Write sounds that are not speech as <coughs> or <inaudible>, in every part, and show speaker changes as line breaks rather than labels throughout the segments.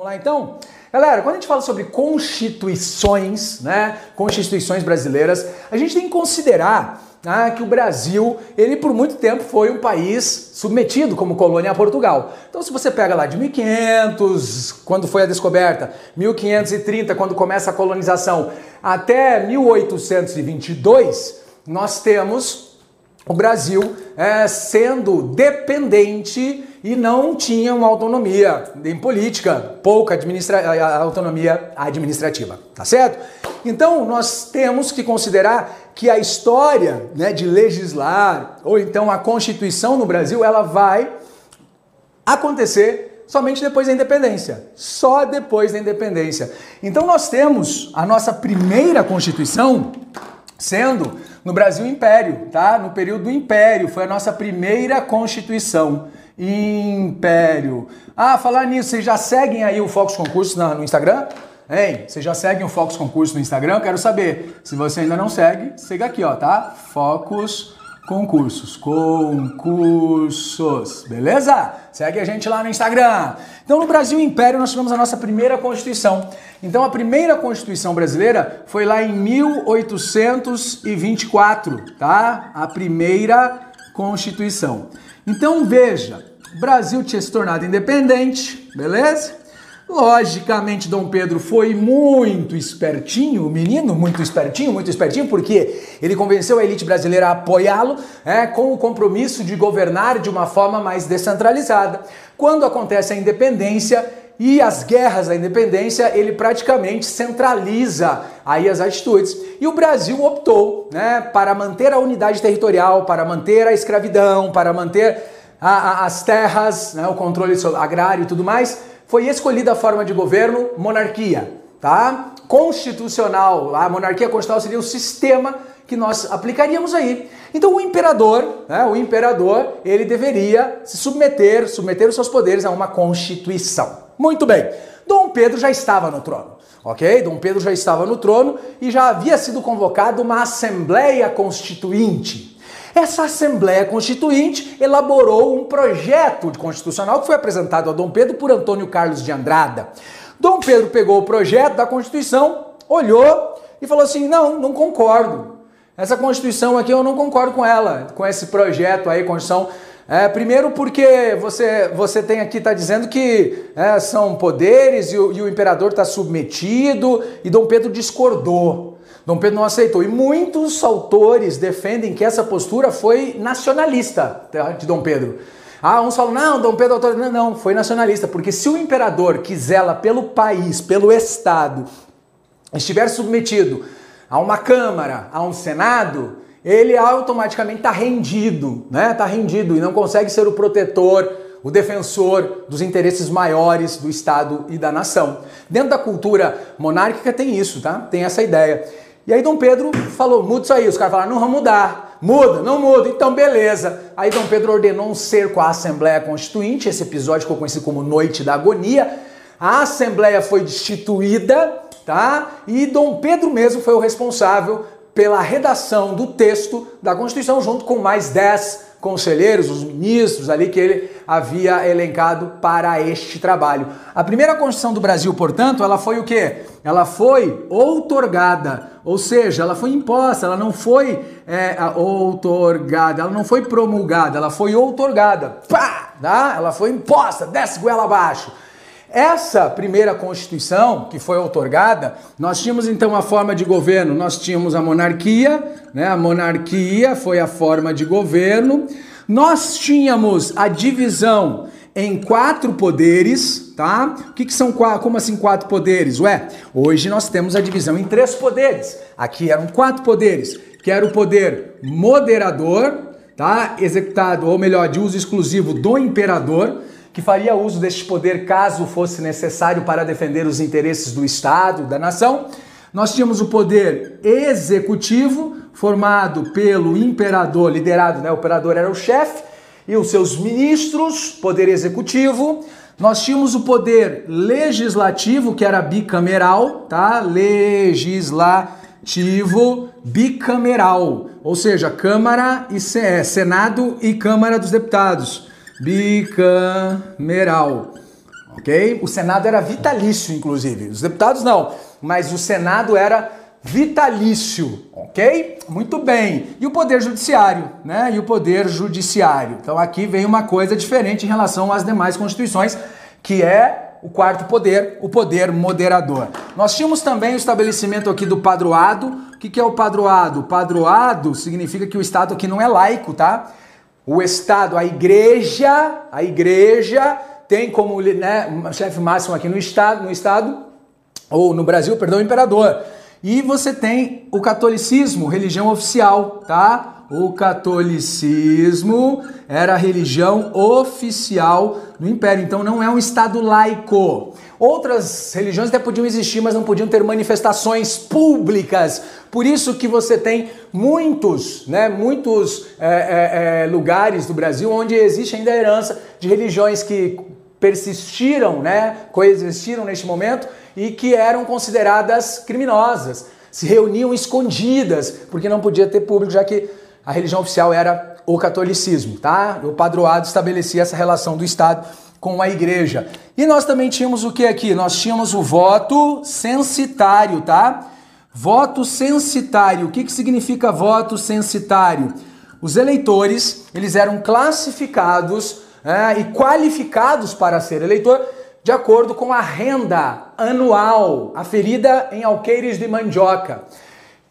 Vamos lá então? Galera, quando a gente fala sobre constituições, né, constituições brasileiras, a gente tem que considerar ah, que o Brasil, ele por muito tempo foi um país submetido como colônia a Portugal. Então, se você pega lá de 1500, quando foi a descoberta, 1530, quando começa a colonização, até 1822, nós temos o Brasil é, sendo dependente e não tinha uma autonomia em política, pouca administra autonomia administrativa, tá certo? Então nós temos que considerar que a história né, de legislar ou então a Constituição no Brasil ela vai acontecer somente depois da independência, só depois da independência. Então nós temos a nossa primeira Constituição sendo no Brasil Império, tá? No período do Império foi a nossa primeira Constituição. Império. Ah, falar nisso, vocês já seguem aí o Focus Concurso no Instagram? Hein? Vocês já seguem o Focus Concurso no Instagram? Eu quero saber. Se você ainda não segue, siga aqui, ó, tá? Focus Concursos. Concursos. Beleza? Segue a gente lá no Instagram. Então, no Brasil Império, nós tivemos a nossa primeira Constituição. Então, a primeira Constituição brasileira foi lá em 1824, tá? A primeira Constituição. Então, veja, Brasil tinha se tornado independente, beleza? Logicamente, Dom Pedro foi muito espertinho, o menino muito espertinho, muito espertinho, porque ele convenceu a elite brasileira a apoiá-lo é, com o compromisso de governar de uma forma mais descentralizada. Quando acontece a independência e as guerras da independência, ele praticamente centraliza aí as atitudes. E o Brasil optou né, para manter a unidade territorial, para manter a escravidão, para manter a, a, as terras, né, o controle agrário e tudo mais, foi escolhida a forma de governo monarquia, tá? Constitucional, a monarquia constitucional seria o sistema que nós aplicaríamos aí. Então o imperador, né, o imperador, ele deveria se submeter, submeter os seus poderes a uma constituição. Muito bem. Dom Pedro já estava no trono, ok? Dom Pedro já estava no trono e já havia sido convocada uma assembleia constituinte. Essa Assembleia Constituinte elaborou um projeto constitucional que foi apresentado a Dom Pedro por Antônio Carlos de Andrada. Dom Pedro pegou o projeto da Constituição, olhou e falou assim: não, não concordo. Essa Constituição aqui eu não concordo com ela, com esse projeto aí, Constituição. É, primeiro porque você, você tem aqui, está dizendo que é, são poderes e o, e o imperador está submetido, e Dom Pedro discordou. Dom Pedro não aceitou. E muitos autores defendem que essa postura foi nacionalista tá, de Dom Pedro. Ah, uns falam, não, Dom Pedro autor... Não, não, foi nacionalista, porque se o imperador que zela pelo país, pelo Estado, estiver submetido a uma Câmara, a um Senado, ele automaticamente está rendido, né? Está rendido e não consegue ser o protetor, o defensor dos interesses maiores do Estado e da nação. Dentro da cultura monárquica tem isso, tá? Tem essa ideia. E aí Dom Pedro falou, muda isso aí. Os caras falaram, não vamos mudar. Muda, não muda. Então, beleza. Aí Dom Pedro ordenou um cerco à Assembleia Constituinte. Esse episódio ficou conhecido como Noite da Agonia. A Assembleia foi destituída, tá? E Dom Pedro mesmo foi o responsável pela redação do texto da Constituição, junto com mais dez conselheiros, os ministros ali que ele havia elencado para este trabalho. A primeira Constituição do Brasil, portanto, ela foi o quê? Ela foi outorgada, ou seja, ela foi imposta, ela não foi é, outorgada, ela não foi promulgada, ela foi outorgada. Pá! Tá? Ela foi imposta, desce goela abaixo. Essa primeira Constituição que foi outorgada, nós tínhamos então a forma de governo, nós tínhamos a monarquia, né? A monarquia foi a forma de governo. Nós tínhamos a divisão em quatro poderes, tá? O que, que são? Como assim quatro poderes? Ué, hoje nós temos a divisão em três poderes. Aqui eram quatro poderes, que era o poder moderador, tá? Executado, ou melhor, de uso exclusivo do imperador que faria uso deste poder caso fosse necessário para defender os interesses do Estado, da nação. Nós tínhamos o poder executivo, formado pelo imperador, liderado, né? O imperador era o chefe, e os seus ministros, poder executivo. Nós tínhamos o poder legislativo, que era bicameral, tá? Legislativo bicameral, ou seja, Câmara e é, Senado e Câmara dos Deputados bicameral. ok? O Senado era vitalício, inclusive. Os deputados não, mas o Senado era vitalício, ok? Muito bem. E o poder judiciário, né? E o poder judiciário. Então aqui vem uma coisa diferente em relação às demais constituições, que é o quarto poder, o poder moderador. Nós tínhamos também o estabelecimento aqui do padroado. O que, que é o padroado? Padroado significa que o Estado aqui não é laico, tá? O Estado, a igreja, a igreja tem como né, chefe máximo aqui no Estado, no Estado, ou no Brasil, perdão, o imperador. E você tem o catolicismo, religião oficial, tá? O catolicismo era a religião oficial do império, então não é um estado laico. Outras religiões até podiam existir, mas não podiam ter manifestações públicas. Por isso que você tem muitos, né, muitos é, é, lugares do Brasil onde existe ainda a herança de religiões que persistiram, né, coexistiram neste momento e que eram consideradas criminosas, se reuniam escondidas, porque não podia ter público, já que a religião oficial era o catolicismo, tá? O padroado estabelecia essa relação do Estado com a igreja. E nós também tínhamos o que aqui? Nós tínhamos o voto censitário, tá? Voto censitário. O que, que significa voto censitário? Os eleitores, eles eram classificados é, e qualificados para ser eleitor de acordo com a renda anual aferida em alqueires de mandioca.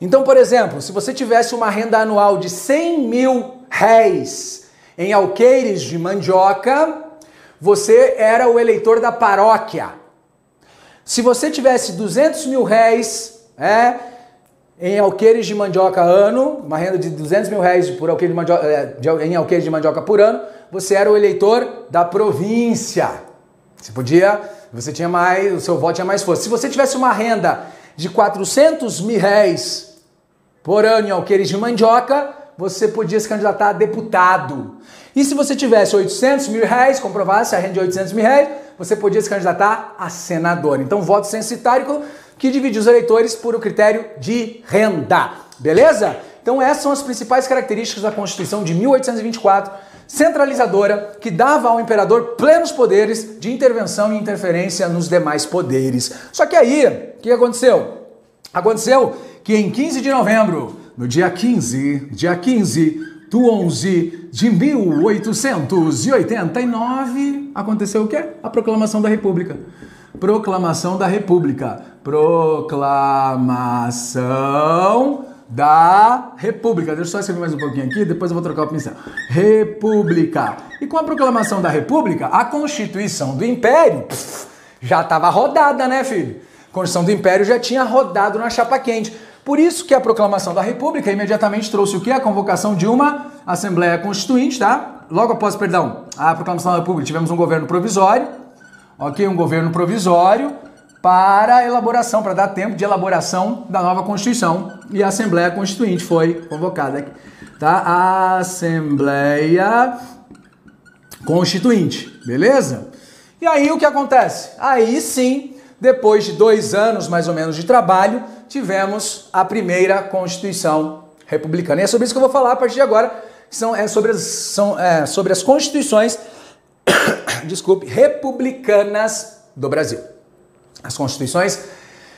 Então, por exemplo, se você tivesse uma renda anual de 100 mil réis em alqueires de mandioca, você era o eleitor da paróquia. Se você tivesse 200 mil réis é, em alqueires de mandioca ano, uma renda de 200 mil réis por alqueire de mandioca, é, em alqueires de mandioca por ano, você era o eleitor da província. Você podia, você tinha mais, o seu voto tinha mais força. Se você tivesse uma renda de 400 mil réis por ano em alqueires de mandioca, você podia se candidatar a deputado. E se você tivesse 800 mil reais, comprovasse a renda de 800 mil reais, você podia se candidatar a senador. Então, voto censitário que divide os eleitores por o critério de renda. Beleza? Então, essas são as principais características da Constituição de 1824 centralizadora que dava ao imperador plenos poderes de intervenção e interferência nos demais poderes. Só que aí, o que aconteceu? Aconteceu que em 15 de novembro, no dia 15, dia 15 do 11 de 1889, aconteceu o quê? A proclamação da República. Proclamação da República. Proclamação da República. Deixa eu só escrever mais um pouquinho aqui, depois eu vou trocar o pincel. República. E com a proclamação da República, a Constituição do Império já estava rodada, né, filho? A Constituição do Império já tinha rodado na chapa quente. Por isso que a proclamação da República imediatamente trouxe o que? A convocação de uma Assembleia Constituinte, tá? Logo após, perdão, a proclamação da República, tivemos um governo provisório, ok? Um governo provisório para a elaboração, para dar tempo de elaboração da nova Constituição. E a Assembleia Constituinte foi convocada. Tá? Assembleia Constituinte, beleza? E aí o que acontece? Aí sim, depois de dois anos mais ou menos de trabalho, tivemos a primeira Constituição republicana. E é sobre isso que eu vou falar a partir de agora, são, é, sobre, as, são, é, sobre as constituições, <coughs> desculpe, republicanas do Brasil as constituições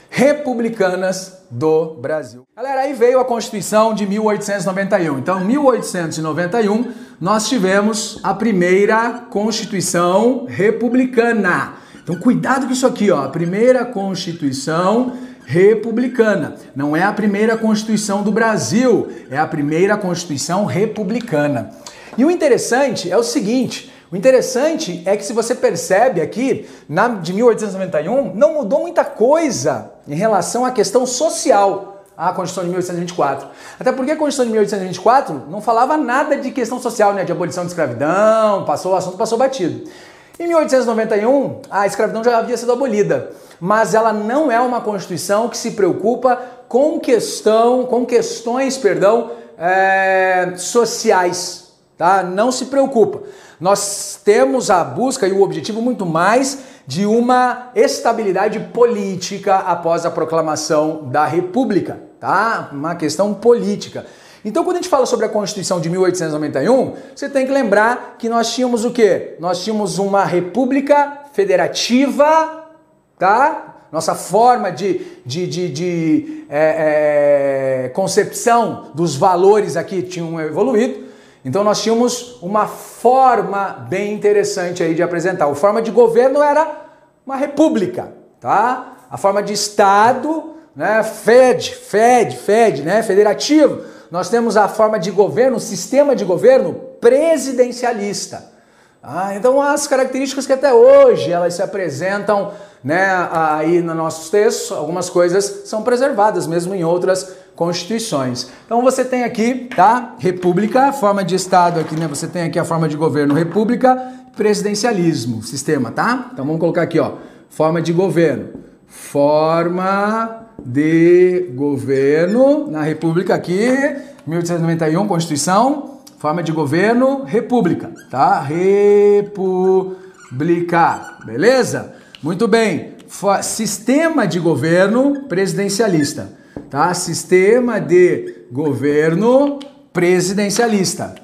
republicanas do Brasil. Galera, aí veio a Constituição de 1891. Então, em 1891, nós tivemos a primeira Constituição republicana. Então, cuidado com isso aqui, ó. A primeira Constituição republicana. Não é a primeira Constituição do Brasil, é a primeira Constituição republicana. E o interessante é o seguinte: o interessante é que se você percebe aqui, na de 1891, não mudou muita coisa em relação à questão social a Constituição de 1824. Até porque a Constituição de 1824 não falava nada de questão social, né, de abolição de escravidão, passou o assunto passou batido. Em 1891, a escravidão já havia sido abolida, mas ela não é uma constituição que se preocupa com questão, com questões, perdão, é, sociais, tá? Não se preocupa. Nós temos a busca e o objetivo muito mais de uma estabilidade política após a proclamação da República, tá? Uma questão política. Então, quando a gente fala sobre a Constituição de 1891, você tem que lembrar que nós tínhamos o quê? Nós tínhamos uma república federativa, tá? Nossa forma de, de, de, de é, é, concepção dos valores aqui tinham evoluído. Então nós tínhamos uma forma bem interessante aí de apresentar. A forma de governo era uma república, tá? A forma de Estado, né? Fed, Fed, Fed, né? Federativo. Nós temos a forma de governo, o sistema de governo presidencialista. Ah, então as características que até hoje elas se apresentam né, aí nos nossos textos, algumas coisas são preservadas mesmo em outras constituições. Então você tem aqui, tá? República, forma de estado aqui, né? Você tem aqui a forma de governo república, presidencialismo, sistema, tá? Então vamos colocar aqui, ó, forma de governo. Forma de governo na república aqui, 1891, Constituição, forma de governo, república, tá? República, beleza? Muito bem. Sistema de governo presidencialista, tá? Sistema de governo presidencialista.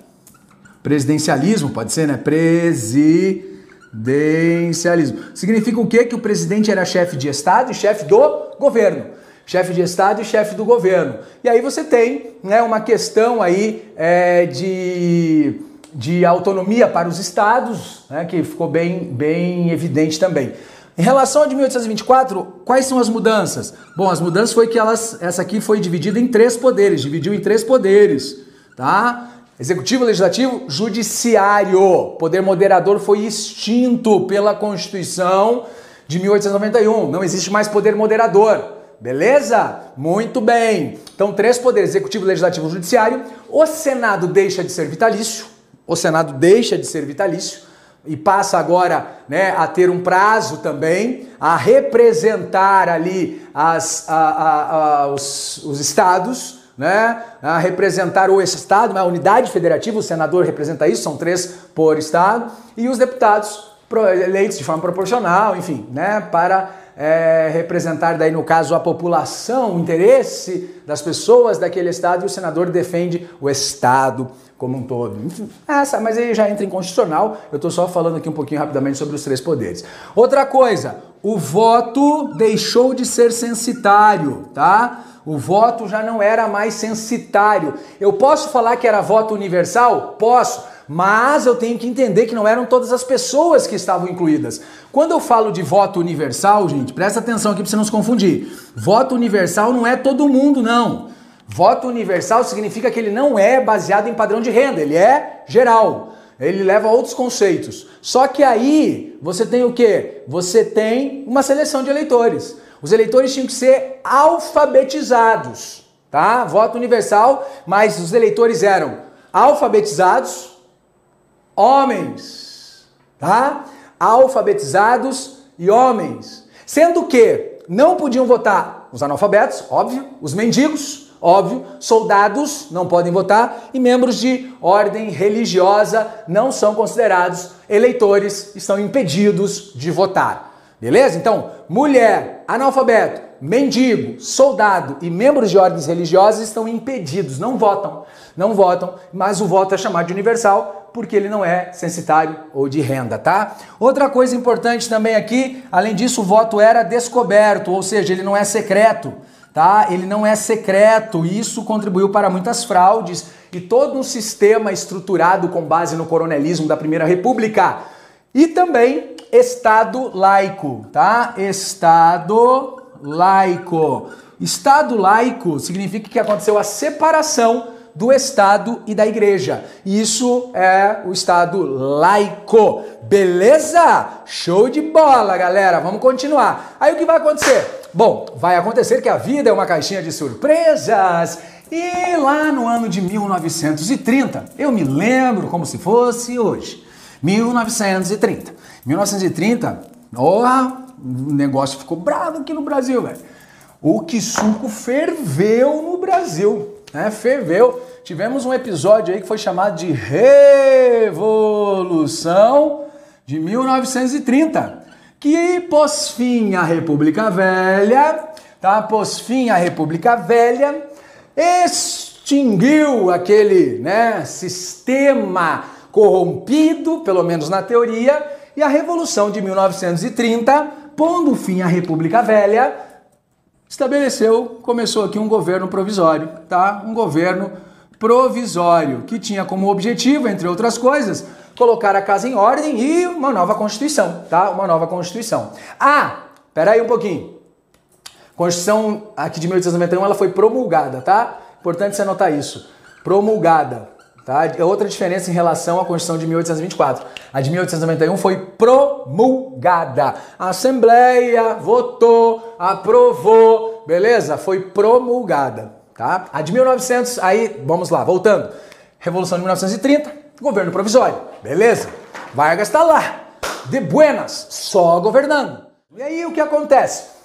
Presidencialismo pode ser, né? Presidencialismo. Significa o quê? Que o presidente era chefe de estado e chefe do governo chefe de Estado e chefe do governo. E aí você tem né, uma questão aí é, de, de autonomia para os estados, né, que ficou bem, bem evidente também. Em relação a de 1824, quais são as mudanças? Bom, as mudanças foi que elas, essa aqui foi dividida em três poderes, dividiu em três poderes, tá? Executivo, legislativo, judiciário. Poder moderador foi extinto pela Constituição de 1891. Não existe mais poder moderador. Beleza? Muito bem. Então, três poderes: executivo, legislativo, judiciário. O Senado deixa de ser vitalício. O Senado deixa de ser vitalício e passa agora né, a ter um prazo também, a representar ali as, a, a, a, os, os estados, né, a representar o estado, a unidade federativa, o senador representa isso, são três por estado, e os deputados eleitos de forma proporcional, enfim, né, para é, representar daí no caso a população, o interesse das pessoas daquele estado, e o senador defende o estado como um todo. Essa, mas aí já entra em constitucional. Eu estou só falando aqui um pouquinho rapidamente sobre os três poderes. Outra coisa, o voto deixou de ser censitário, tá? O voto já não era mais censitário. Eu posso falar que era voto universal? Posso, mas eu tenho que entender que não eram todas as pessoas que estavam incluídas. Quando eu falo de voto universal, gente, presta atenção aqui para você não se confundir. Voto universal não é todo mundo, não. Voto universal significa que ele não é baseado em padrão de renda, ele é geral. Ele leva a outros conceitos. Só que aí você tem o quê? Você tem uma seleção de eleitores. Os eleitores tinham que ser alfabetizados, tá? Voto universal, mas os eleitores eram alfabetizados, homens, tá? Alfabetizados e homens. Sendo que não podiam votar os analfabetos, óbvio, os mendigos, Óbvio, soldados não podem votar e membros de ordem religiosa não são considerados eleitores, estão impedidos de votar. Beleza? Então, mulher, analfabeto, mendigo, soldado e membros de ordens religiosas estão impedidos, não votam. Não votam, mas o voto é chamado de universal porque ele não é censitário ou de renda, tá? Outra coisa importante também aqui, além disso, o voto era descoberto, ou seja, ele não é secreto tá? Ele não é secreto, isso contribuiu para muitas fraudes e todo um sistema estruturado com base no coronelismo da Primeira República. E também Estado laico, tá? Estado laico. Estado laico significa que aconteceu a separação do Estado e da Igreja. Isso é o Estado laico. Beleza? Show de bola, galera. Vamos continuar. Aí o que vai acontecer? Bom, vai acontecer que a vida é uma caixinha de surpresas. E lá no ano de 1930, eu me lembro como se fosse hoje. 1930. 1930, ó, o negócio ficou bravo aqui no Brasil, velho. O que suco ferveu no Brasil, né? Ferveu. Tivemos um episódio aí que foi chamado de Revolução de 1930 que pôs fim à República Velha, tá? Pôs fim à República Velha, extinguiu aquele, né, sistema corrompido, pelo menos na teoria, E a Revolução de 1930, pondo fim à República Velha, estabeleceu, começou aqui um governo provisório, tá? Um governo provisório que tinha como objetivo, entre outras coisas, colocar a casa em ordem e uma nova Constituição, tá? Uma nova Constituição. Ah, peraí um pouquinho. Constituição aqui de 1891 ela foi promulgada, tá? Importante você anotar isso. Promulgada, tá? É outra diferença em relação à Constituição de 1824. A de 1891 foi promulgada. A Assembleia votou, aprovou, beleza? Foi promulgada, tá? A de 1900, aí, vamos lá, voltando. Revolução de 1930, governo provisório, beleza? Vargas está lá, de buenas, só governando. E aí o que acontece?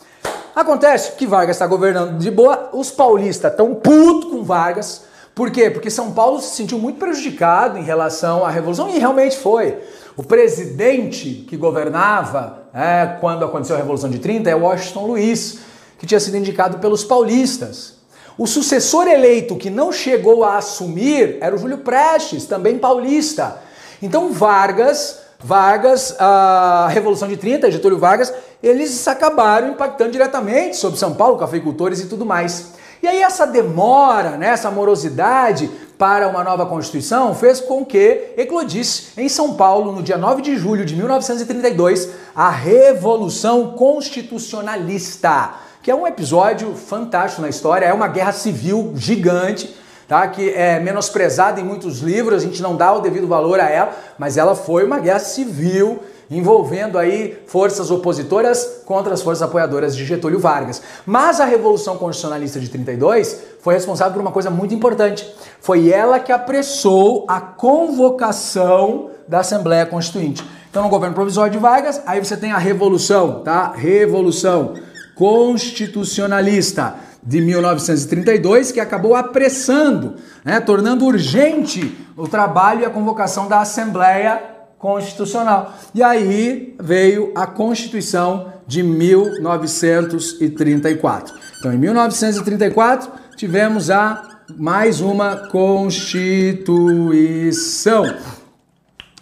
Acontece que Vargas está governando de boa, os paulistas estão putos com Vargas. Por quê? Porque São Paulo se sentiu muito prejudicado em relação à Revolução e realmente foi. O presidente que governava é, quando aconteceu a Revolução de 30 é Washington Luiz, que tinha sido indicado pelos paulistas. O sucessor eleito que não chegou a assumir era o Júlio Prestes, também paulista. Então Vargas, Vargas, a Revolução de 30, Getúlio Vargas, eles acabaram impactando diretamente sobre São Paulo, cafeicultores e tudo mais. E aí essa demora, né, essa morosidade para uma nova Constituição fez com que eclodisse em São Paulo, no dia 9 de julho de 1932, a Revolução Constitucionalista, que é um episódio fantástico na história, é uma guerra civil gigante, tá? que é menosprezada em muitos livros, a gente não dá o devido valor a ela, mas ela foi uma guerra civil envolvendo aí forças opositoras contra as forças apoiadoras de Getúlio Vargas. Mas a Revolução Constitucionalista de 32 foi responsável por uma coisa muito importante. Foi ela que apressou a convocação da Assembleia Constituinte. Então, no governo provisório de Vargas, aí você tem a Revolução, tá? Revolução Constitucionalista de 1932, que acabou apressando, né, tornando urgente o trabalho e a convocação da Assembleia constitucional. E aí veio a Constituição de 1934. Então, em 1934, tivemos a mais uma Constituição.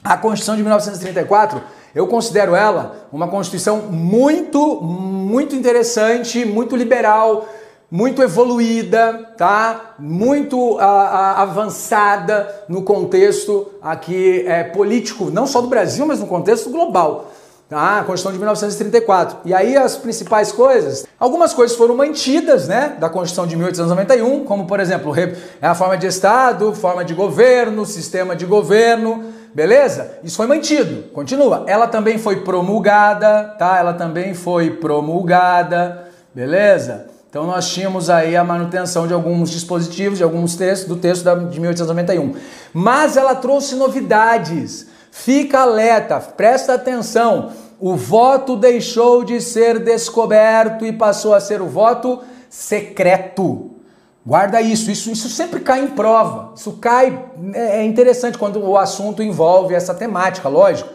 A Constituição de 1934, eu considero ela uma Constituição muito, muito interessante, muito liberal, muito evoluída, tá? Muito a, a, avançada no contexto aqui é, político, não só do Brasil, mas no contexto global. Tá? A Constituição de 1934. E aí as principais coisas, algumas coisas foram mantidas, né, da Constituição de 1891, como por exemplo, é a forma de Estado, forma de governo, sistema de governo, beleza? Isso foi mantido. Continua. Ela também foi promulgada, tá? Ela também foi promulgada, beleza? Então nós tínhamos aí a manutenção de alguns dispositivos, de alguns textos, do texto de 1891. Mas ela trouxe novidades. Fica alerta, presta atenção. O voto deixou de ser descoberto e passou a ser o voto secreto. Guarda isso, isso, isso sempre cai em prova. Isso cai, é, é interessante quando o assunto envolve essa temática, lógico.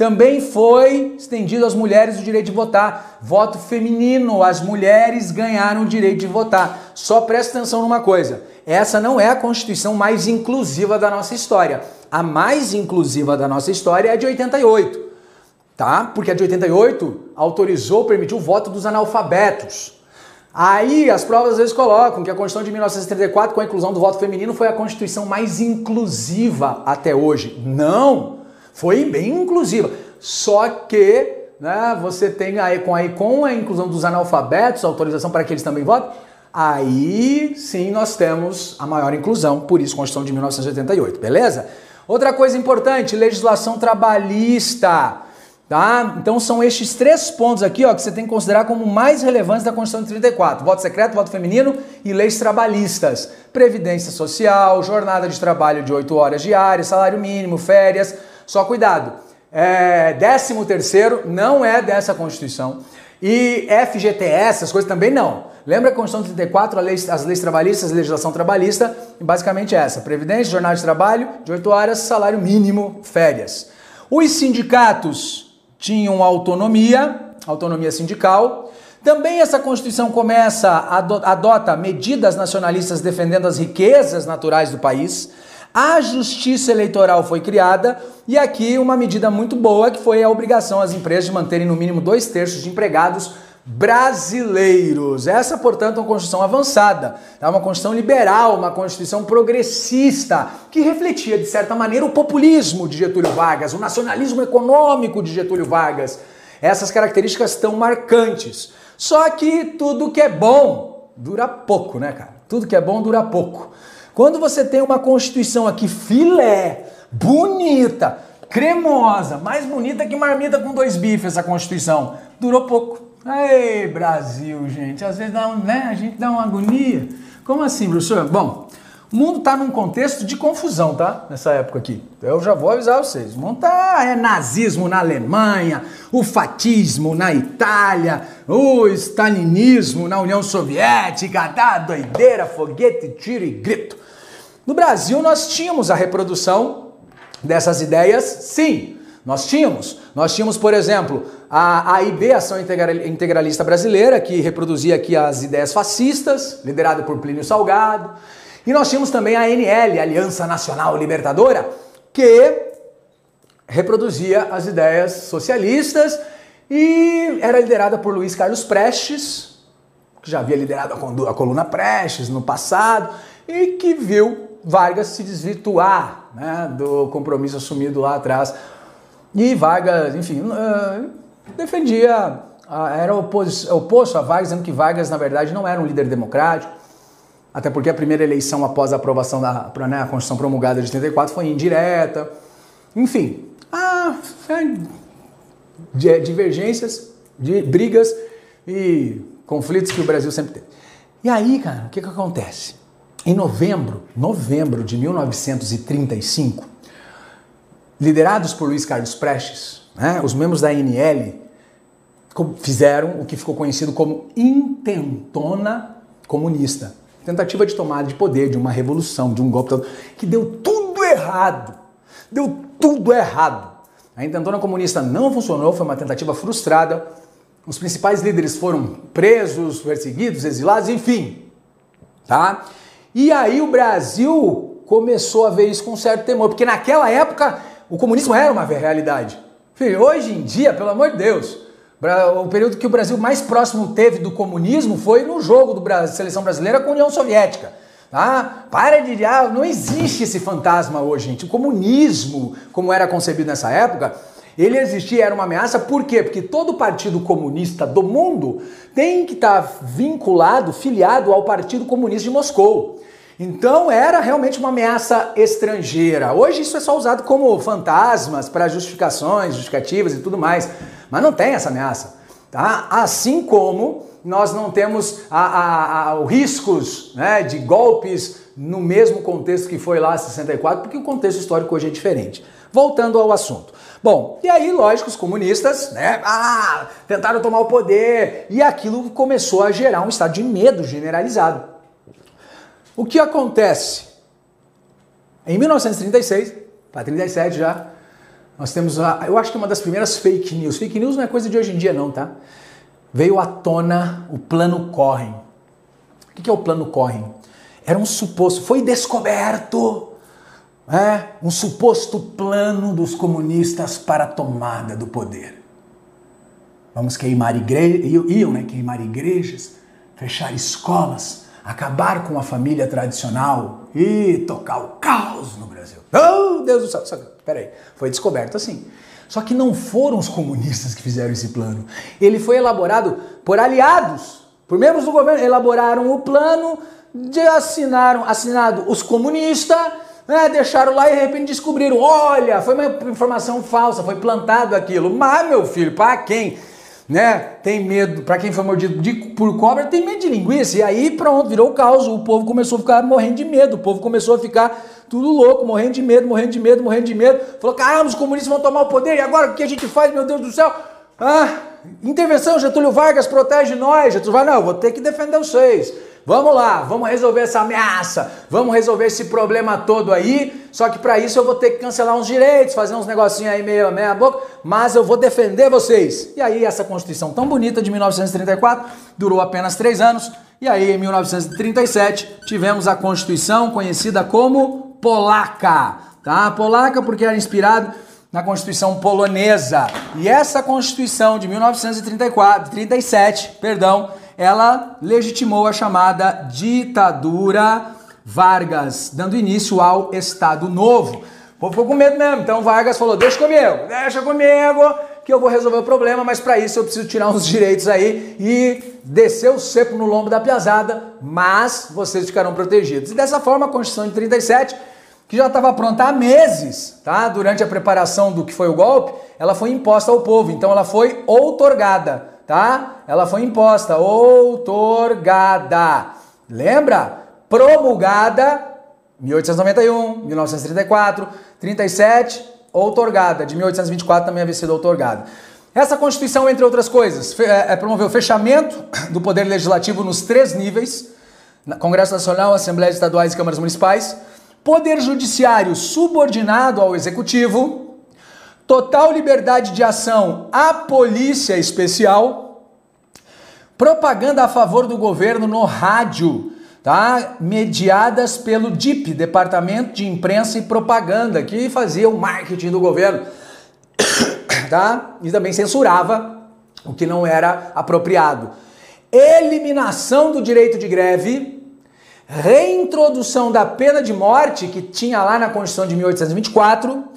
Também foi estendido às mulheres o direito de votar. Voto feminino, as mulheres ganharam o direito de votar. Só presta atenção numa coisa: essa não é a Constituição mais inclusiva da nossa história. A mais inclusiva da nossa história é a de 88, tá? Porque a de 88 autorizou, permitiu o voto dos analfabetos. Aí as provas às vezes colocam que a Constituição de 1934, com a inclusão do voto feminino, foi a Constituição mais inclusiva até hoje. Não! Foi bem inclusiva. Só que né, você tem aí com, aí com a inclusão dos analfabetos, autorização para que eles também votem, aí sim nós temos a maior inclusão, por isso Constituição de 1988, beleza? Outra coisa importante, legislação trabalhista. Tá? Então são estes três pontos aqui ó, que você tem que considerar como mais relevantes da Constituição de 34: voto secreto, voto feminino e leis trabalhistas. Previdência social, jornada de trabalho de 8 horas diárias, salário mínimo, férias, só cuidado. É, 13 terceiro não é dessa Constituição. E FGTS, essas coisas também não. Lembra a Constituição de 34, lei, as leis trabalhistas, legislação trabalhista, basicamente essa: Previdência, jornada de trabalho de 8 horas, salário mínimo, férias. Os sindicatos tinham autonomia, autonomia sindical. Também essa Constituição começa, adota medidas nacionalistas defendendo as riquezas naturais do país A justiça eleitoral foi criada e aqui uma medida muito boa que foi a obrigação às empresas de manterem no mínimo dois terços de empregados brasileiros. Essa, portanto, é uma Constituição avançada, é uma Constituição liberal, uma Constituição progressista, que refletia, de certa maneira, o populismo de Getúlio Vargas, o nacionalismo econômico de Getúlio Vargas. Essas características tão marcantes. Só que tudo que é bom dura pouco, né, cara? Tudo que é bom dura pouco. Quando você tem uma Constituição aqui filé, bonita, cremosa, mais bonita que marmita com dois bifes essa Constituição, durou pouco. Ei, Brasil, gente, às vezes dá um, né, a gente dá uma agonia. Como assim, professor? Bom, o mundo está num contexto de confusão, tá? Nessa época aqui. Eu já vou avisar vocês. O mundo tá é nazismo na Alemanha, o fatismo na Itália, o stalinismo na União Soviética, tá doideira, foguete, tiro e grito. No Brasil nós tínhamos a reprodução dessas ideias, sim. Nós tínhamos. Nós tínhamos, por exemplo, a AIB, Ação Integralista Brasileira, que reproduzia aqui as ideias fascistas, liderada por Plínio Salgado. E nós tínhamos também a ANL, Aliança Nacional Libertadora, que reproduzia as ideias socialistas e era liderada por Luiz Carlos Prestes, que já havia liderado a coluna Prestes no passado e que viu Vargas se desvirtuar né, do compromisso assumido lá atrás e Vargas, enfim, uh, defendia, uh, era oposto a Vargas, dizendo que Vargas, na verdade, não era um líder democrático, até porque a primeira eleição após a aprovação da né, Constituição promulgada de 84 foi indireta. Enfim, ah, divergências, de brigas e conflitos que o Brasil sempre teve. E aí, cara, o que, que acontece? Em novembro, novembro de 1935, liderados por Luiz Carlos Prestes, né, os membros da ANL fizeram o que ficou conhecido como intentona comunista. Tentativa de tomada de poder, de uma revolução, de um golpe que deu tudo errado. Deu tudo errado. A intentona comunista não funcionou, foi uma tentativa frustrada. Os principais líderes foram presos, perseguidos, exilados, enfim. Tá? E aí o Brasil começou a ver isso com certo temor, porque naquela época o comunismo era uma realidade. Hoje em dia, pelo amor de Deus, o período que o Brasil mais próximo teve do comunismo foi no jogo da seleção brasileira com a União Soviética. Tá? Para de. Ah, não existe esse fantasma hoje, gente. O comunismo, como era concebido nessa época, ele existia, era uma ameaça, por quê? Porque todo partido comunista do mundo tem que estar tá vinculado, filiado ao Partido Comunista de Moscou. Então era realmente uma ameaça estrangeira. Hoje isso é só usado como fantasmas para justificações, justificativas e tudo mais, mas não tem essa ameaça. Tá? Assim como nós não temos a, a, a, riscos né, de golpes no mesmo contexto que foi lá em 64, porque o contexto histórico hoje é diferente. Voltando ao assunto. Bom, e aí, lógico, os comunistas, né, ah, tentaram tomar o poder e aquilo começou a gerar um estado de medo generalizado. O que acontece? Em 1936, para 37 já, nós temos, a, eu acho que uma das primeiras fake news. Fake news não é coisa de hoje em dia não, tá? Veio à tona o plano Corren. O que é o plano Corren? Era um suposto, foi descoberto é, um suposto plano dos comunistas para a tomada do poder. Vamos queimar igrejas, iam né, queimar igrejas, fechar escolas, acabar com a família tradicional e tocar o caos no Brasil. Oh, Deus do céu! Peraí, foi descoberto assim. Só que não foram os comunistas que fizeram esse plano. Ele foi elaborado por aliados, por membros do governo. Elaboraram o plano, de assinaram, assinado os comunistas, né, deixaram lá e de repente descobriram: olha, foi uma informação falsa, foi plantado aquilo. Mas, meu filho, para quem? Né? Tem medo, para quem foi mordido de, por cobra, tem medo de linguiça. E aí pronto, virou o caos. O povo começou a ficar morrendo de medo. O povo começou a ficar tudo louco, morrendo de medo, morrendo de medo, morrendo de medo. Falou: caramba, os comunistas vão tomar o poder. E agora o que a gente faz, meu Deus do céu? Ah, intervenção, Getúlio Vargas protege nós. Getúlio Vargas, não, vou ter que defender vocês. Vamos lá, vamos resolver essa ameaça, vamos resolver esse problema todo aí. Só que para isso eu vou ter que cancelar uns direitos, fazer uns negocinhos aí meio meia boca, mas eu vou defender vocês. E aí essa Constituição tão bonita de 1934 durou apenas três anos. E aí em 1937 tivemos a Constituição conhecida como polaca, tá? Polaca porque era inspirado na Constituição polonesa. E essa Constituição de 1934, 37, perdão, ela legitimou a chamada ditadura Vargas, dando início ao Estado Novo. O povo ficou com medo mesmo, então Vargas falou: deixa comigo, deixa comigo, que eu vou resolver o problema, mas para isso eu preciso tirar uns direitos aí e descer o cepo no lombo da piazada, mas vocês ficarão protegidos. E dessa forma, a Constituição de 37, que já estava pronta há meses, tá? Durante a preparação do que foi o golpe, ela foi imposta ao povo, então ela foi outorgada, tá? Ela foi imposta, outorgada. Lembra? Promulgada 1891, 1934, 37, outorgada. De 1824 também havia sido outorgada. Essa Constituição, entre outras coisas, é, é, promoveu o fechamento <coughs> do poder legislativo nos três níveis: Congresso Nacional, Assembleias Estaduais e Câmaras Municipais, poder judiciário subordinado ao executivo, total liberdade de ação à polícia especial, propaganda a favor do governo no rádio, tá? mediadas pelo DIP, Departamento de Imprensa e Propaganda, que fazia o marketing do governo, <coughs> tá? e também censurava o que não era apropriado. Eliminação do direito de greve, reintrodução da pena de morte, que tinha lá na Constituição de 1824.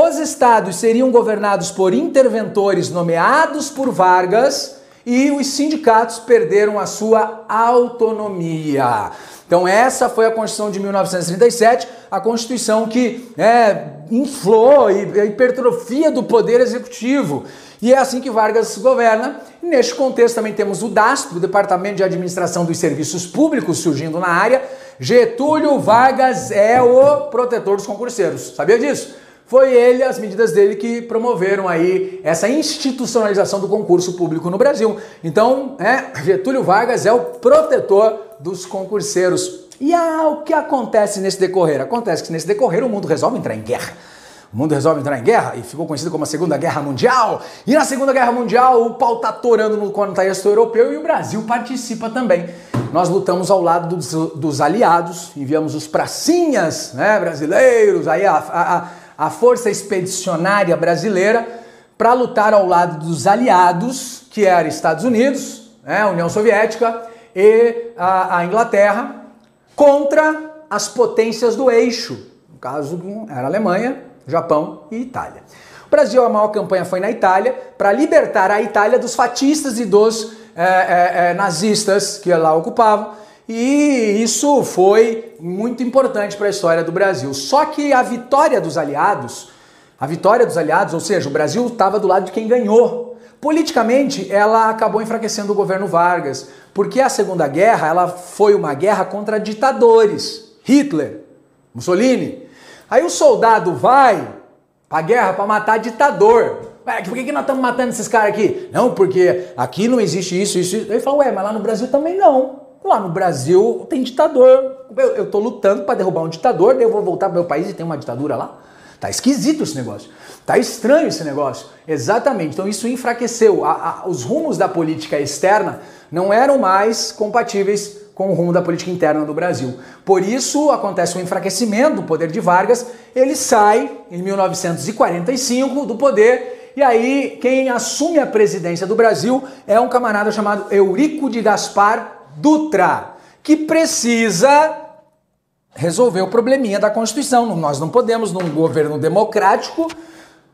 Os estados seriam governados por interventores nomeados por Vargas e os sindicatos perderam a sua autonomia. Então essa foi a Constituição de 1937, a Constituição que é, inflou e a hipertrofia do poder executivo. E é assim que Vargas governa. Neste contexto também temos o DASP, o Departamento de Administração dos Serviços Públicos, surgindo na área. Getúlio Vargas é o protetor dos concurseiros. Sabia disso? Foi ele, as medidas dele que promoveram aí essa institucionalização do concurso público no Brasil. Então, é, Getúlio Vargas é o protetor dos concurseiros. E ah, o que acontece nesse decorrer? Acontece que nesse decorrer o mundo resolve entrar em guerra. O mundo resolve entrar em guerra e ficou conhecido como a Segunda Guerra Mundial. E na Segunda Guerra Mundial o pau tá torando no contexto europeu e o Brasil participa também. Nós lutamos ao lado dos, dos aliados, enviamos os pracinhas né, brasileiros, aí a, a Força Expedicionária Brasileira para lutar ao lado dos aliados, que eram Estados Unidos, né, a União Soviética e a, a Inglaterra, contra as potências do eixo. No caso, era Alemanha, Japão e Itália. O Brasil, a maior campanha foi na Itália para libertar a Itália dos fatistas e dos é, é, é, nazistas que lá ocupavam e isso foi muito importante para a história do Brasil. Só que a vitória dos aliados, a vitória dos aliados, ou seja, o Brasil estava do lado de quem ganhou. Politicamente, ela acabou enfraquecendo o governo Vargas, porque a Segunda Guerra ela foi uma guerra contra ditadores. Hitler, Mussolini. Aí o soldado vai para a guerra para matar ditador. Ué, por que, que nós estamos matando esses caras aqui? Não, porque aqui não existe isso, isso, isso. Ele fala, ué, mas lá no Brasil também não. Lá no Brasil tem ditador. Eu, eu tô lutando para derrubar um ditador, daí eu vou voltar pro meu país e tem uma ditadura lá. Tá esquisito esse negócio. Tá estranho esse negócio. Exatamente. Então isso enfraqueceu. A, a, os rumos da política externa não eram mais compatíveis com o rumo da política interna do Brasil. Por isso acontece o um enfraquecimento do poder de Vargas. Ele sai em 1945 do poder e aí quem assume a presidência do Brasil é um camarada chamado Eurico de Gaspar Dutra, que precisa resolver o probleminha da Constituição. Nós não podemos, num governo democrático,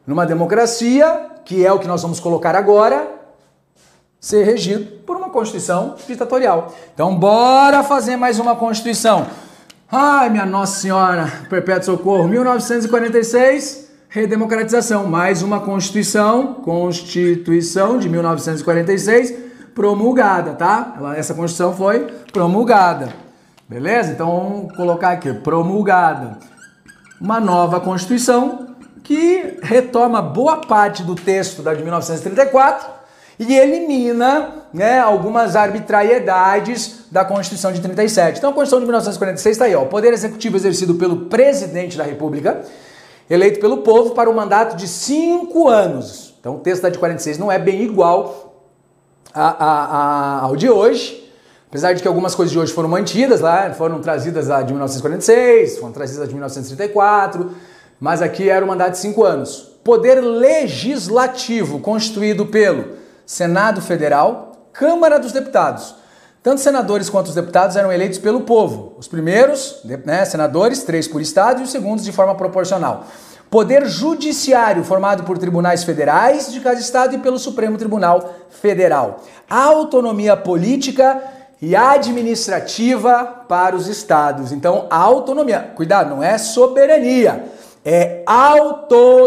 numa democracia, que é o que nós vamos colocar agora, ser regido por uma Constituição ditatorial. Então, bora fazer mais uma Constituição. Ai, minha Nossa Senhora, perpétuo socorro, 1946, redemocratização, mais uma Constituição, Constituição de 1946, promulgada, tá? Essa Constituição foi promulgada. Beleza? Então vamos colocar aqui, promulgada. Uma nova Constituição que retoma boa parte do texto da de 1934 e elimina né, algumas arbitrariedades da Constituição de 37. Então a Constituição de 1946 está aí, ó, o poder executivo exercido pelo presidente da República, eleito pelo povo para um mandato de cinco anos. Então o texto da de 46 não é bem igual a, a, a, ao de hoje, Apesar de que algumas coisas de hoje foram mantidas lá, foram trazidas lá de 1946, foram trazidas de 1934, mas aqui era o mandato de cinco anos. Poder legislativo constituído pelo Senado Federal, Câmara dos Deputados. Tanto senadores quanto os deputados eram eleitos pelo povo. Os primeiros, né, senadores, três por estado, e os segundos de forma proporcional. Poder Judiciário, formado por tribunais federais de cada estado e pelo Supremo Tribunal Federal. Autonomia política e administrativa para os estados. Então, autonomia. Cuidado, não é soberania, é autonomia.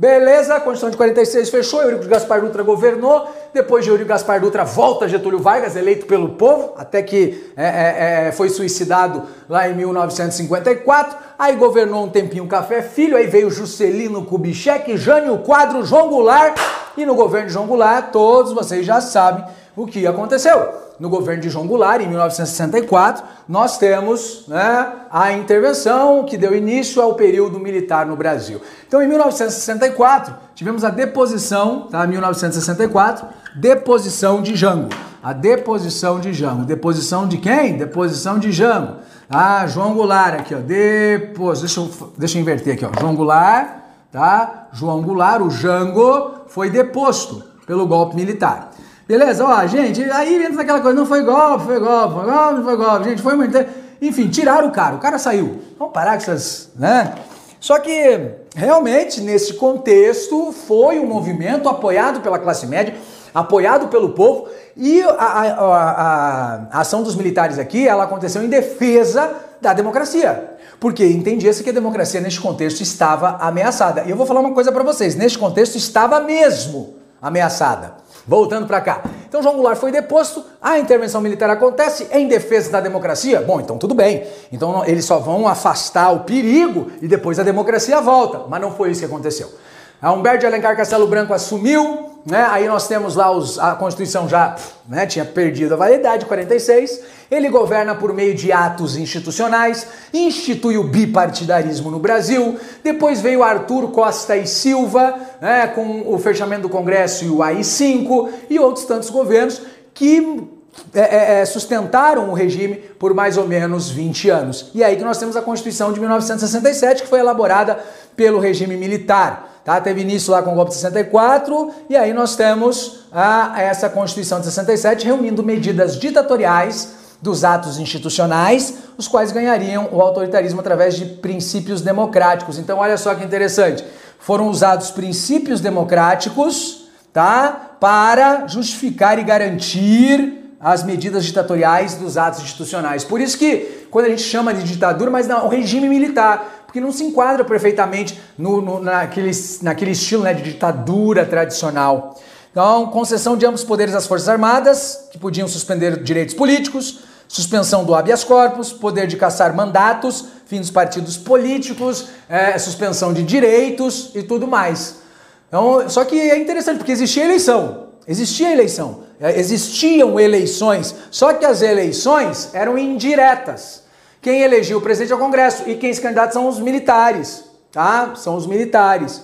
Beleza, a Constituição de 46 fechou, Eurico Gaspar Dutra governou, depois de Eurico Gaspar Dutra volta Getúlio Vargas, eleito pelo povo, até que é, é, é foi suicidado lá em 1954, aí governou um tempinho Café Filho, aí veio Juscelino Kubitschek, Jânio Quadro, João Goulart, e no governo de João Goulart, todos vocês já sabem o que aconteceu no governo de João Goulart, em 1964, nós temos né, a intervenção que deu início ao período militar no Brasil. Então, em 1964, tivemos a deposição, tá? 1964, deposição de Jango. A deposição de Jango. Deposição de quem? Deposição de Jango. Ah, João Goulart aqui, ó. Depos... Deixa eu, deixa eu inverter aqui, ó. João Goulart, tá? João Goulart, o Jango, foi deposto pelo golpe militar. Beleza? Ó, gente, aí entra naquela coisa, não foi golpe, foi golpe, foi golpe, não foi golpe, gente, foi muito. Enfim, tiraram o cara, o cara saiu. Vamos parar com essas, né? Só que, realmente, nesse contexto, foi um movimento apoiado pela classe média, apoiado pelo povo, e a, a, a, a ação dos militares aqui, ela aconteceu em defesa da democracia. Porque entendia-se que a democracia neste contexto estava ameaçada. E eu vou falar uma coisa para vocês, neste contexto estava mesmo ameaçada. Voltando para cá. Então João Goulart foi deposto, a intervenção militar acontece em defesa da democracia? Bom, então tudo bem. Então eles só vão afastar o perigo e depois a democracia volta. Mas não foi isso que aconteceu. A Humberto de Alencar Castelo Branco assumiu, né? Aí nós temos lá os, a Constituição já né, tinha perdido a validade, 46. Ele governa por meio de atos institucionais, institui o bipartidarismo no Brasil. Depois veio Arthur Costa e Silva, né, com o fechamento do Congresso e o AI-5 e outros tantos governos que é, é, é, sustentaram o regime por mais ou menos 20 anos. E aí que nós temos a Constituição de 1967, que foi elaborada pelo regime militar. Tá? Teve início lá com o golpe de 64 e aí nós temos a, essa Constituição de 67 reunindo medidas ditatoriais dos atos institucionais, os quais ganhariam o autoritarismo através de princípios democráticos. Então, olha só que interessante. Foram usados princípios democráticos, tá? Para justificar e garantir as medidas ditatoriais dos atos institucionais. Por isso que quando a gente chama de ditadura, mas não, o regime militar, porque não se enquadra perfeitamente no, no, naquele, naquele estilo né, de ditadura tradicional. Então, concessão de amplos poderes às Forças Armadas, que podiam suspender direitos políticos, suspensão do habeas corpus, poder de caçar mandatos, fim dos partidos políticos, é, suspensão de direitos e tudo mais. Então, só que é interessante, porque existia eleição. Existia eleição. É, existiam eleições, só que as eleições eram indiretas. Quem elegeu o presidente é o Congresso e quem se candidata são os militares, tá? São os militares.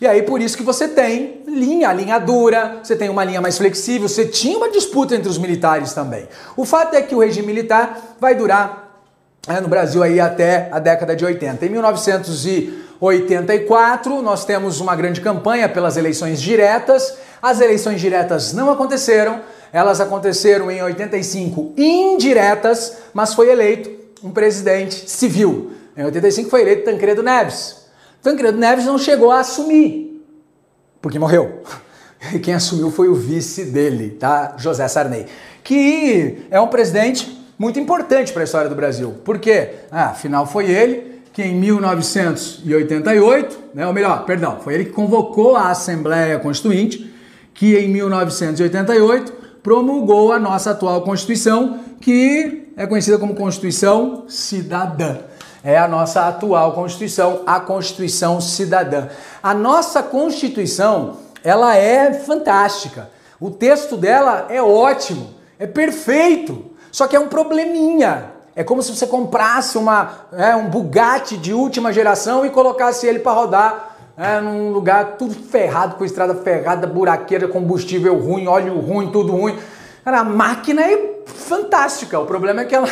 E aí por isso que você tem linha, linha dura, você tem uma linha mais flexível, você tinha uma disputa entre os militares também. O fato é que o regime militar vai durar é, no Brasil aí até a década de 80. Em 1984, nós temos uma grande campanha pelas eleições diretas. As eleições diretas não aconteceram, elas aconteceram em 85 indiretas, mas foi eleito um presidente civil. Em 85 foi eleito Tancredo Neves. Tancredo Neves não chegou a assumir, porque morreu. <laughs> E quem assumiu foi o vice dele, tá? José Sarney, que é um presidente muito importante para a história do Brasil. Por quê? Ah, afinal foi ele que em 1988, né, ou melhor, perdão, foi ele que convocou a Assembleia Constituinte, que em 1988 promulgou a nossa atual Constituição, que é conhecida como Constituição Cidadã. É a nossa atual Constituição, a Constituição Cidadã. A nossa Constituição, ela é fantástica. O texto dela é ótimo, é perfeito. Só que é um probleminha. É como se você comprasse uma, é, um Bugatti de última geração e colocasse ele para rodar é, num lugar tudo ferrado, com estrada ferrada, buraqueira, combustível ruim, óleo ruim, tudo ruim. Cara, a máquina é fantástica. O problema é que ela,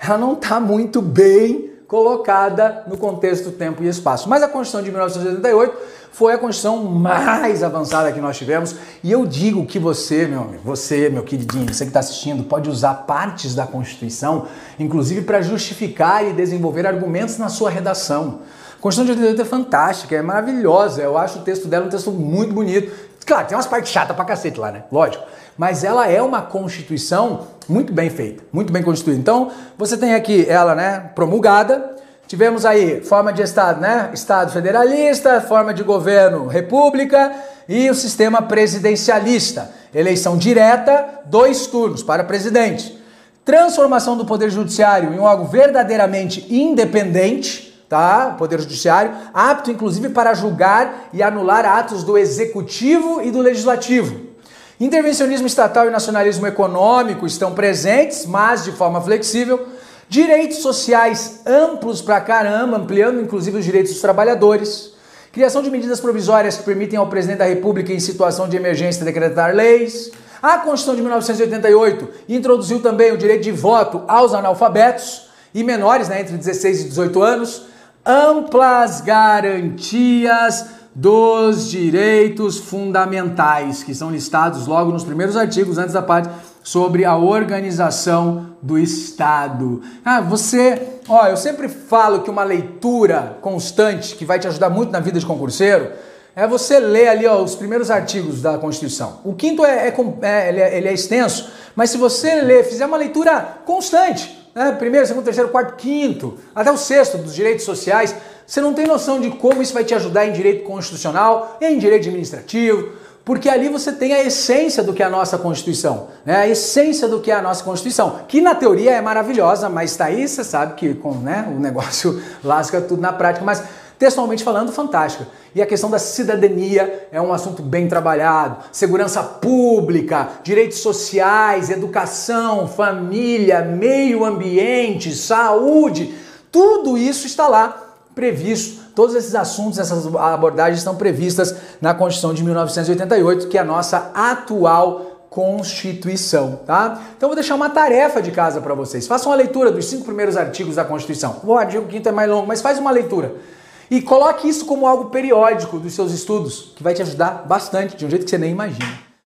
ela não está muito bem colocada no contexto tempo e espaço. Mas a Constituição de 1988 foi a Constituição mais avançada que nós tivemos. E eu digo que você, meu amigo, você, meu queridinho, você que está assistindo, pode usar partes da Constituição, inclusive para justificar e desenvolver argumentos na sua redação. A Constituição de 88 é fantástica, é maravilhosa. Eu acho o texto dela um texto muito bonito. Claro, tem umas partes chatas pra cacete lá, né? Lógico. Mas ela é uma Constituição muito bem feita, muito bem constituída. Então, você tem aqui ela, né, promulgada. Tivemos aí forma de Estado, né? Estado federalista, forma de governo, república e o sistema presidencialista. Eleição direta, dois turnos para presidente. Transformação do Poder Judiciário em um órgão verdadeiramente independente, tá? Poder Judiciário, apto inclusive para julgar e anular atos do Executivo e do Legislativo. Intervencionismo estatal e nacionalismo econômico estão presentes, mas de forma flexível. Direitos sociais amplos pra caramba, ampliando inclusive os direitos dos trabalhadores. Criação de medidas provisórias que permitem ao presidente da República, em situação de emergência, decretar leis. A Constituição de 1988 introduziu também o direito de voto aos analfabetos e menores, né, entre 16 e 18 anos amplas garantias dos direitos fundamentais, que são listados logo nos primeiros artigos, antes da parte sobre a organização do Estado. Ah, você, ó, eu sempre falo que uma leitura constante que vai te ajudar muito na vida de concurseiro é você ler ali ó, os primeiros artigos da Constituição. O quinto é, é, é, ele é, ele é extenso, mas se você ler, fizer uma leitura constante, né? primeiro, segundo, terceiro, quarto, quinto, até o sexto dos direitos sociais, você não tem noção de como isso vai te ajudar em direito constitucional, em direito administrativo, porque ali você tem a essência do que é a nossa Constituição, né? a essência do que é a nossa Constituição, que na teoria é maravilhosa, mas está aí, você sabe que com, né, o negócio <laughs> lasca tudo na prática, mas textualmente falando, fantástica. E a questão da cidadania é um assunto bem trabalhado. Segurança pública, direitos sociais, educação, família, meio ambiente, saúde, tudo isso está lá previsto. Todos esses assuntos, essas abordagens estão previstas na Constituição de 1988, que é a nossa atual Constituição, tá? Então vou deixar uma tarefa de casa para vocês. Façam uma leitura dos cinco primeiros artigos da Constituição. O artigo quinto é mais longo, mas faz uma leitura. E coloque isso como algo periódico dos seus estudos, que vai te ajudar bastante, de um jeito que você nem imagina.